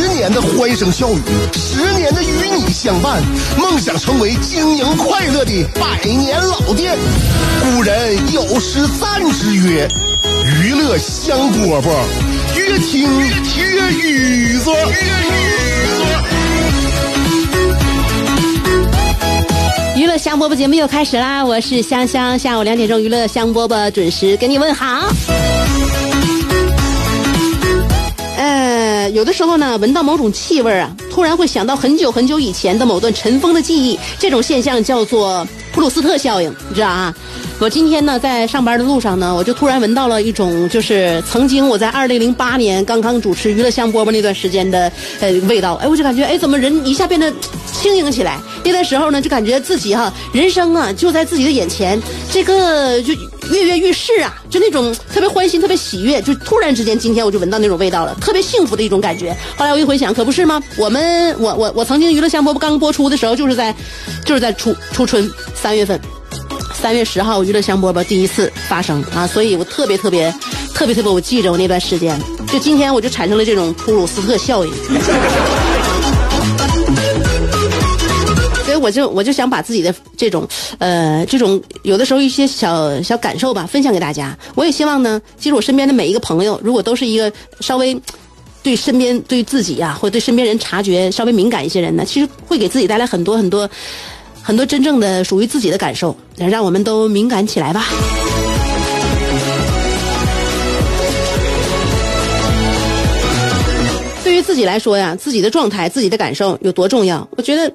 十年的欢声笑语，十年的与你相伴，梦想成为经营快乐的百年老店。古人有诗赞之曰：“娱乐香饽饽，越听越雨左。”娱乐香饽饽节目又开始啦！我是香香，下午两点钟，娱乐香饽饽准时给你问好。有的时候呢，闻到某种气味啊，突然会想到很久很久以前的某段尘封的记忆，这种现象叫做普鲁斯特效应，你知道啊？我今天呢，在上班的路上呢，我就突然闻到了一种，就是曾经我在二零零八年刚刚主持娱乐香饽饽那段时间的呃味道。哎，我就感觉，哎，怎么人一下变得轻盈起来？那段时候呢，就感觉自己哈，人生啊就在自己的眼前，这个就跃跃欲试啊，就那种特别欢欣、特别喜悦，就突然之间，今天我就闻到那种味道了，特别幸福的一种感觉。后来我一回想，可不是吗？我们，我我我曾经娱乐香饽饽刚播出的时候，就是在，就是在初初春三月份。三月十号，娱乐香饽饽第一次发生啊，所以我特别特别特别特别，我记着我那段时间，就今天我就产生了这种普鲁斯特效应，所以我就我就想把自己的这种呃这种有的时候一些小小感受吧分享给大家。我也希望呢，其实我身边的每一个朋友，如果都是一个稍微对身边对自己呀，或者对身边人察觉稍微敏感一些人呢，其实会给自己带来很多很多。很多真正的属于自己的感受，让我们都敏感起来吧。对于自己来说呀，自己的状态、自己的感受有多重要？我觉得，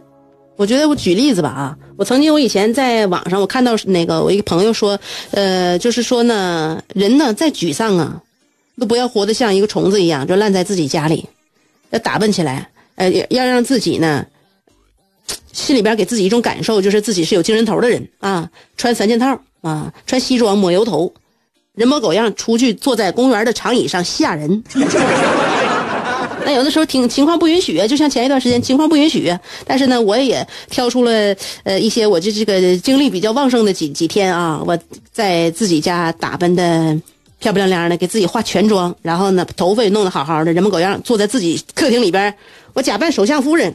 我觉得我举例子吧啊，我曾经我以前在网上我看到那个我一个朋友说，呃，就是说呢，人呢再沮丧啊，都不要活得像一个虫子一样，就烂在自己家里，要打扮起来，呃，要让自己呢。心里边给自己一种感受，就是自己是有精神头的人啊，穿三件套啊，穿西装抹油头，人模狗样出去坐在公园的长椅上吓人。那有的时候挺情况不允许，就像前一段时间情况不允许，但是呢，我也挑出了呃一些我这这个精力比较旺盛的几几天啊，我在自己家打扮的漂漂亮亮的，给自己化全妆，然后呢头发也弄得好好的，人模狗样坐在自己客厅里边，我假扮首相夫人。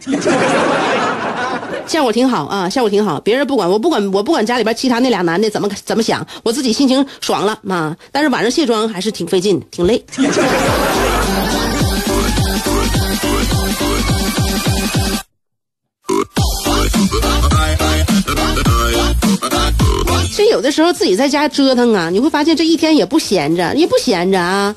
效果挺好啊，效果挺好。别人不管我，不管我不管家里边其他那俩男的怎么怎么想，我自己心情爽了啊。但是晚上卸妆还是挺费劲，挺累。这有的时候自己在家折腾啊，你会发现这一天也不闲着，也不闲着啊。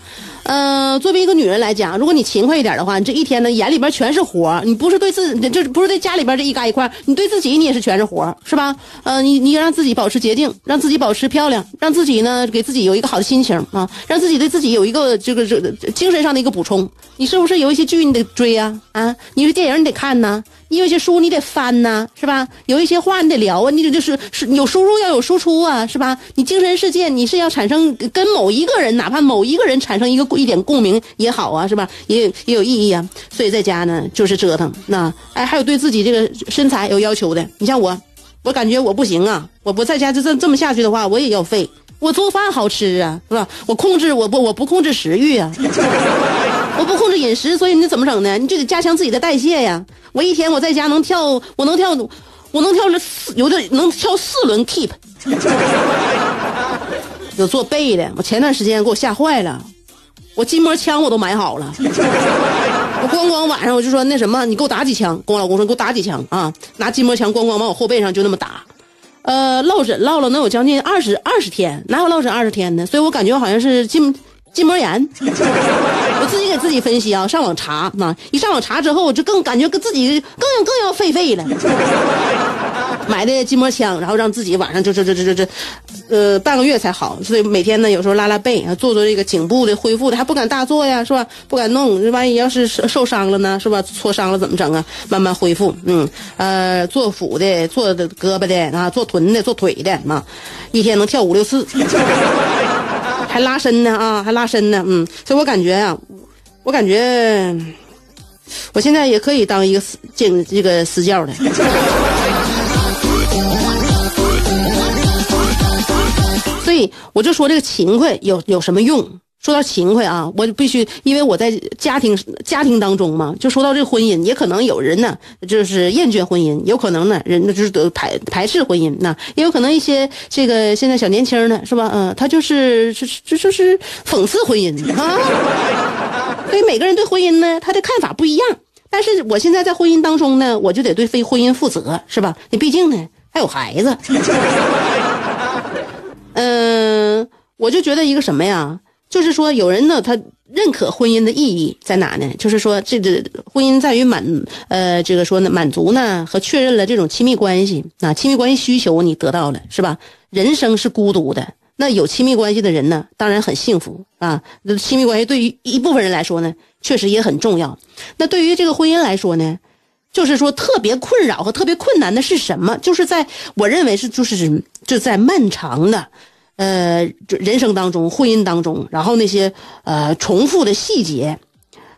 呃，作为一个女人来讲，如果你勤快一点的话，你这一天呢眼里边全是活你不是对自，这不是对家里边这一嘎一块你对自己你也是全是活是吧？呃，你你让自己保持洁净，让自己保持漂亮，让自己呢给自己有一个好的心情啊，让自己对自己有一个这个这精神上的一个补充。你是不是有一些剧你得追呀？啊，你是电影你得看呢，你有些书你得翻呐，是吧？有一些话你得聊啊，你得就是是有输入要有输出啊，是吧？你精神世界你是要产生跟某一个人，哪怕某一个人产生一个一点共鸣也好啊，是吧？也也有意义啊。所以在家呢就是折腾，那哎还有对自己这个身材有要求的，你像我，我感觉我不行啊，我不在家就这这么下去的话，我也要废。我做饭好吃啊，是吧？我控制我不我不控制食欲啊。我不控制饮食，所以你怎么整呢？你就得加强自己的代谢呀。我一天我在家能跳，我能跳，我能跳了四，有的能跳四轮 keep。有做背的，我前段时间给我吓坏了，我筋膜枪我都买好了。我咣咣晚上我就说那什么，你给我打几枪？跟我老公说给我打几枪啊！拿筋膜枪咣咣往我后背上就那么打。呃，落枕落了能有将近二十二十天，哪有落枕二十天呢？所以我感觉好像是筋。筋膜炎，自己给自己分析啊，上网查啊，一上网查之后，我就更感觉跟自己更更要废废了。买的筋膜枪，然后让自己晚上就这这这这这，呃，半个月才好。所以每天呢，有时候拉拉背啊，做做这个颈部的恢复的，还不敢大做呀，是吧？不敢弄，万一要是受伤了呢，是吧？挫伤了怎么整啊？慢慢恢复，嗯，呃，做腹的，做的胳膊的啊，做臀的，做腿的嘛，一天能跳五六次，还拉伸呢啊，还拉伸呢，嗯，所以我感觉啊，我感觉。我现在也可以当一个私经这个私教的，所以我就说这个勤快有有什么用？说到勤快啊，我必须因为我在家庭家庭当中嘛，就说到这婚姻，也可能有人呢就是厌倦婚姻，有可能呢人就是得排排斥婚姻，那也有可能一些这个现在小年轻呢是吧？嗯，他就是就是就就是讽刺婚姻啊。所以每个人对婚姻呢，他的看法不一样。但是我现在在婚姻当中呢，我就得对非婚姻负责，是吧？你毕竟呢还有孩子。嗯，我就觉得一个什么呀？就是说，有人呢，他认可婚姻的意义在哪呢？就是说，这个婚姻在于满，呃，这个说呢，满足呢和确认了这种亲密关系啊，亲密关系需求你得到了，是吧？人生是孤独的，那有亲密关系的人呢，当然很幸福啊。那亲密关系对于一部分人来说呢，确实也很重要。那对于这个婚姻来说呢，就是说特别困扰和特别困难的是什么？就是在我认为是就是就在漫长的。呃，人生当中，婚姻当中，然后那些呃重复的细节，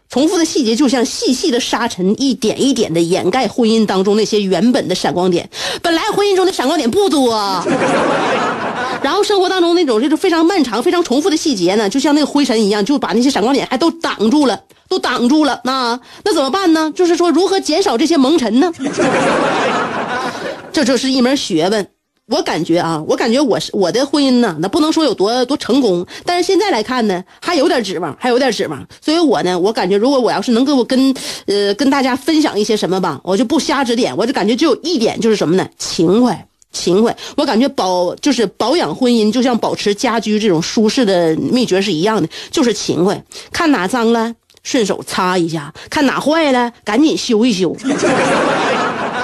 重复的细节就像细细的沙尘，一点一点的掩盖婚姻当中那些原本的闪光点。本来婚姻中的闪光点不多，然后生活当中那种就是非常漫长、非常重复的细节呢，就像那个灰尘一样，就把那些闪光点还都挡住了，都挡住了。那那怎么办呢？就是说，如何减少这些蒙尘呢？这就是一门学问。我感觉啊，我感觉我是我的婚姻呢，那不能说有多多成功，但是现在来看呢，还有点指望，还有点指望。所以我呢，我感觉如果我要是能给我跟，呃，跟大家分享一些什么吧，我就不瞎指点，我就感觉就有一点就是什么呢？勤快，勤快。我感觉保就是保养婚姻，就像保持家居这种舒适的秘诀是一样的，就是勤快。看哪脏了，顺手擦一下；看哪坏了，赶紧修一修。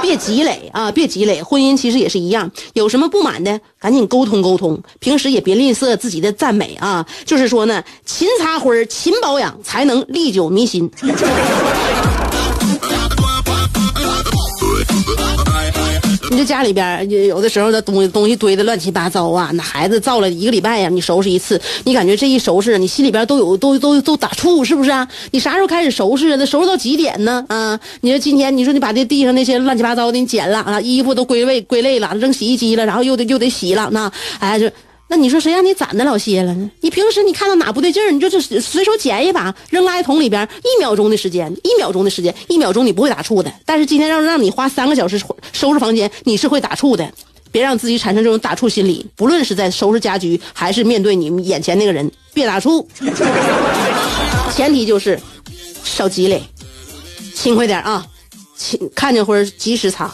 别积累啊，别积累。婚姻其实也是一样，有什么不满的，赶紧沟通沟通。平时也别吝啬自己的赞美啊，就是说呢，勤擦灰勤保养，才能历久弥新。你这家里边有的时候的东西东西堆的乱七八糟啊，那孩子造了一个礼拜呀，你收拾一次，你感觉这一收拾，你心里边都有都都都打怵，是不是啊？你啥时候开始收拾啊？那收拾到几点呢？啊，你说今天你说你把这地上那些乱七八糟的你捡了啊，衣服都归位归类了，扔洗衣机了，然后又得又得洗了，那哎就。那你说谁让你攒的老些了呢？你平时你看到哪不对劲儿，你就就随手捡一把扔垃圾桶里边，一秒钟的时间，一秒钟的时间，一秒钟你不会打怵的。但是今天让让你花三个小时收拾房间，你是会打怵的。别让自己产生这种打怵心理，不论是在收拾家居，还是面对你眼前那个人，别打怵。前提就是少积累，勤快点啊，勤看见会及时擦。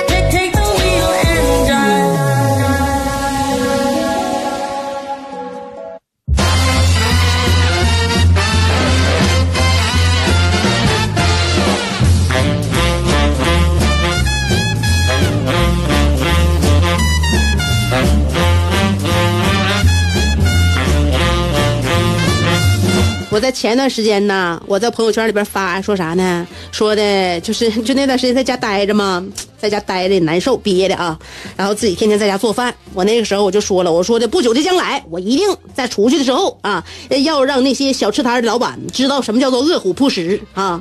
在前一段时间呢，我在朋友圈里边发说啥呢？说的就是 就那段时间在家待着嘛，在家待着难受憋的啊，然后自己天天在家做饭。我那个时候我就说了，我说的不久的将来，我一定在出去的时候啊，要让那些小吃摊的老板知道什么叫做饿虎扑食啊，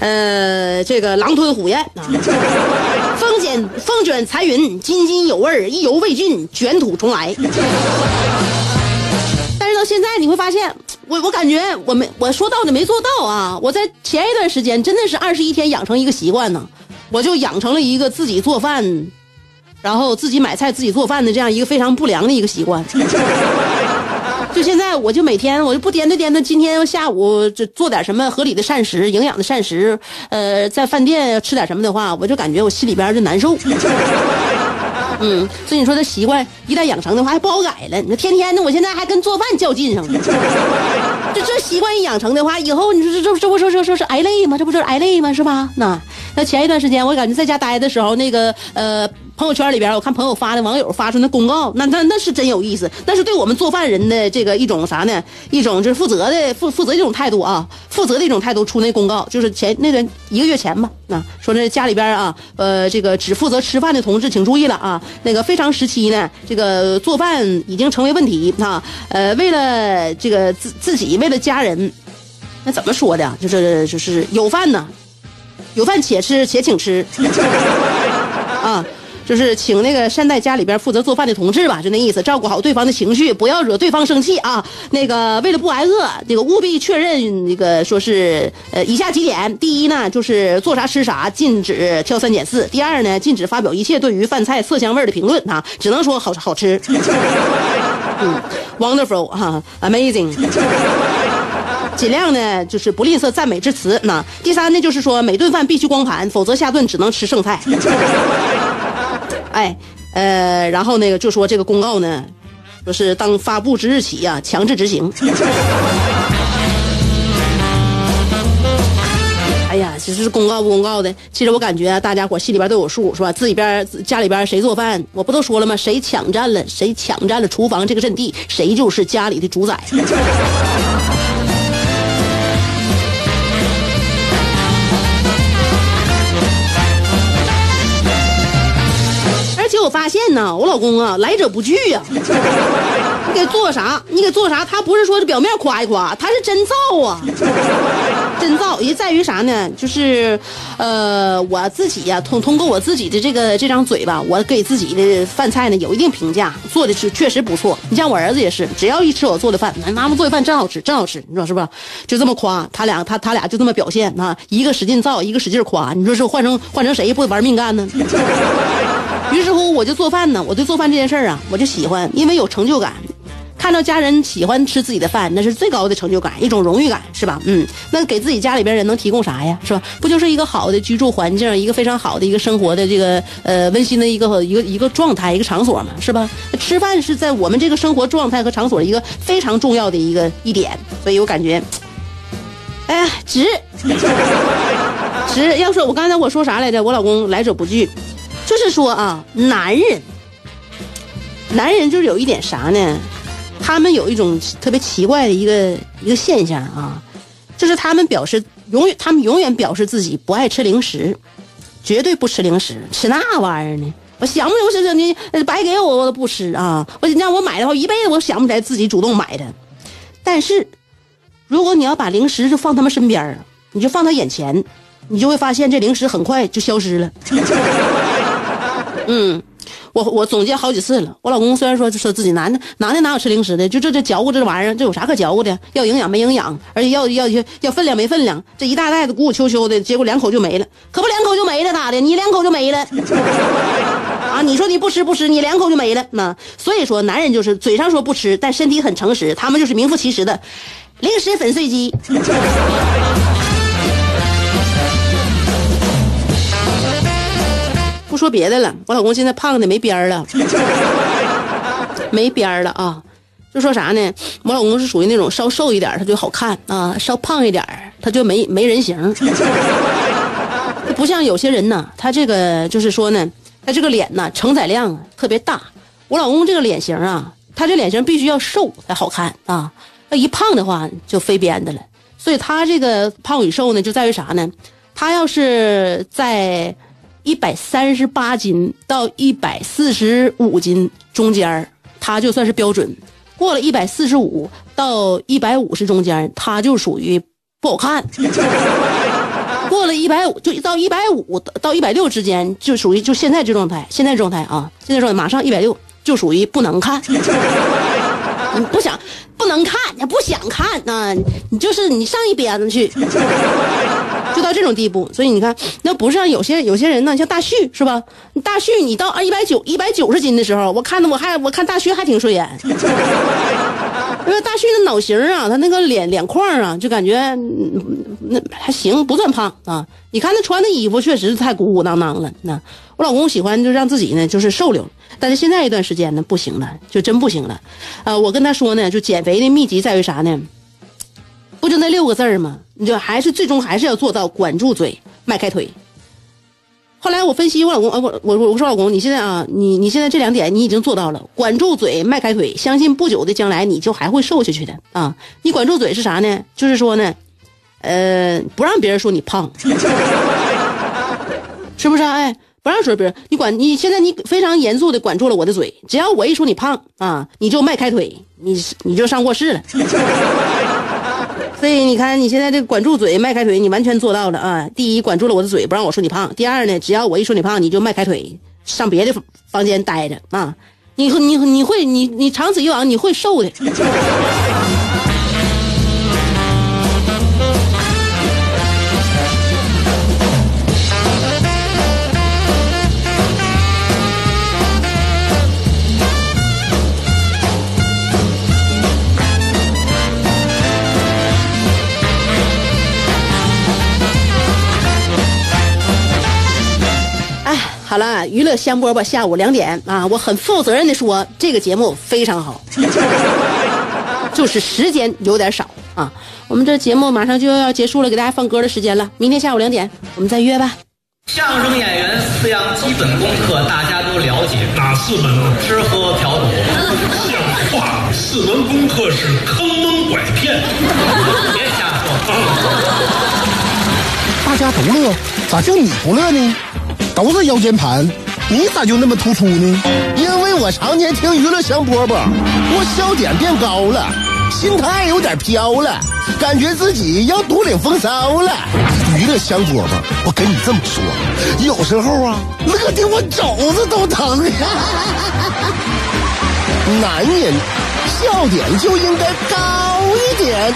呃，这个狼吞虎咽啊，风卷风卷残云，津津有味意犹未尽，卷土重来。但是到现在你会发现，我我感觉我没我说到的没做到啊！我在前一段时间真的是二十一天养成一个习惯呢，我就养成了一个自己做饭，然后自己买菜自己做饭的这样一个非常不良的一个习惯。就现在，我就每天我就不颠对颠的，今天下午就做点什么合理的膳食、营养的膳食。呃，在饭店吃点什么的话，我就感觉我心里边就难受。嗯，所以你说这习惯一旦养成的话，还不好改了。你说天天的，我现在还跟做饭较劲上了。这这习惯一养成的话，以后你说这这这不说说说是挨累吗？这不就是挨累吗？是吧？那那前一段时间，我感觉在家待的时候，那个呃。朋友圈里边，我看朋友发的网友发出那公告，那那那是真有意思，那是对我们做饭人的这个一种啥呢？一种就是负责的负负责一种态度啊，负责的一种态度出那公告，就是前那段一个月前吧，啊，说这家里边啊，呃，这个只负责吃饭的同志请注意了啊，那个非常时期呢，这个做饭已经成为问题啊，呃，为了这个自自己，为了家人，那怎么说的？就是就是有饭呢，有饭且吃且请吃，就是请那个善待家里边负责做饭的同志吧，就那意思，照顾好对方的情绪，不要惹对方生气啊。那个为了不挨饿，这个务必确认那个说是呃以下几点：第一呢，就是做啥吃啥，禁止挑三拣四；第二呢，禁止发表一切对于饭菜色香味的评论啊，只能说好好吃。嗯，wonderful 哈，amazing。尽量呢就是不吝啬赞美之词。那第三呢，就是说每顿饭必须光盘，否则下顿只能吃剩菜。哎，呃，然后那个就说这个公告呢，说是当发布之日起呀，强制执行。哎呀，其实是公告不公告的，其实我感觉大家伙心里边都有数，是吧？自己边家里边谁做饭，我不都说了吗？谁抢占了，谁抢占了厨房这个阵地，谁就是家里的主宰。发现呢，我老公啊，来者不拒呀。你给做啥？你给做啥？他不是说是表面夸一夸，他是真造啊，真造。也在于啥呢？就是，呃，我自己呀，通通过我自己的这个这张嘴巴，我给自己的饭菜呢有一定评价，做的是确实不错。你像我儿子也是，只要一吃我做的饭，妈妈做的饭真好吃，真好吃，你说是不是？就这么夸他俩，他他俩就这么表现啊，一个使劲造，一个使劲夸。你说是换成换成谁不玩命干呢？于是乎，我就做饭呢。我对做饭这件事儿啊，我就喜欢，因为有成就感。看到家人喜欢吃自己的饭，那是最高的成就感，一种荣誉感，是吧？嗯，那给自己家里边人能提供啥呀？是吧？不就是一个好的居住环境，一个非常好的一个生活的这个呃温馨的一个一个一个状态，一个场所嘛，是吧？吃饭是在我们这个生活状态和场所一个非常重要的一个一点，所以我感觉，哎呀，值，值。要说我刚才我说啥来着？我老公来者不拒。就是说啊，男人，男人就是有一点啥呢？他们有一种特别奇怪的一个一个现象啊，就是他们表示永远，他们永远表示自己不爱吃零食，绝对不吃零食，吃那玩意儿呢？我想不起来你白给我我都不吃啊！我让我买的话，一辈子我想不起来自己主动买的。但是，如果你要把零食就放他们身边你就放他眼前，你就会发现这零食很快就消失了。嗯，我我总结好几次了。我老公虽然说说自己男的，男的哪有吃零食的？就这这嚼咕这玩意儿，这有啥可嚼咕的？要营养没营养，而且要要要要分量没分量，这一大袋子鼓鼓秋秋的，结果两口就没了。可不两口就没了咋的？你两口就没了 啊？你说你不吃不吃，你两口就没了。那所以说，男人就是嘴上说不吃，但身体很诚实，他们就是名副其实的零食粉碎机。不说别的了，我老公现在胖的没边儿了，没边儿了啊！就说啥呢？我老公是属于那种稍瘦一点他就好看啊，稍胖一点他就没没人形。不像有些人呢，他这个就是说呢，他这个脸呢承载量特别大。我老公这个脸型啊，他这脸型必须要瘦才好看啊，那一胖的话就飞边的了。所以他这个胖与瘦呢，就在于啥呢？他要是在一百三十八斤到一百四十五斤中间儿他就算是标准；过了一百四十五到一百五十中间，他就属于不好看。过了一百五，就到一百五到一百六之间，就属于就现在这状态。现在状态啊，现在状态马上一百六，就属于不能看。你不想不能看，你不想看啊，你就是你上一边子去，就到这种地步。所以你看，那不是像有些有些人呢，像大旭是吧？大旭，你到一百九一百九十斤的时候，我看的我还我看大旭还挺顺眼。因为大旭的脑型啊，他那个脸脸框啊，就感觉那还行，不算胖啊。你看他穿的衣服确实是太鼓鼓囊囊了。那我老公喜欢就让自己呢就是瘦溜，但是现在一段时间呢不行了，就真不行了。呃，我跟他说呢，就减肥的秘籍在于啥呢？不就那六个字儿吗？你就还是最终还是要做到管住嘴，迈开腿。后来我分析我老公，呃，我我我说老公，你现在啊，你你现在这两点你已经做到了，管住嘴，迈开腿，相信不久的将来你就还会瘦下去的啊！你管住嘴是啥呢？就是说呢，呃，不让别人说你胖，是不是？哎，不让说别人，你管你现在你非常严肃的管住了我的嘴，只要我一说你胖啊，你就迈开腿，你你就上卧室了。所以你看，你现在这管住嘴、迈开腿，你完全做到了啊！第一，管住了我的嘴，不让我说你胖；第二呢，只要我一说你胖，你就迈开腿上别的房间待着啊！你你你会你你长此以往你会瘦的。好了，娱乐香饽饽，下午两点啊！我很负责任的说，这个节目非常好，就是时间有点少啊。我们这节目马上就要结束了，给大家放歌的时间了。明天下午两点，我们再约吧。相声演员四样基本功课大家都了解，哪四门呢？吃喝嫖赌。像话，四门功课是坑蒙拐骗。别瞎说。大家都乐，咋就你不乐呢？都是腰间盘，你咋就那么突出呢？因为我常年听娱乐香饽饽，我笑点变高了，心态有点飘了，感觉自己要独领风骚了。娱乐香饽饽，我跟你这么说，有时候啊，乐的我肘子都疼。男人笑点就应该高一点。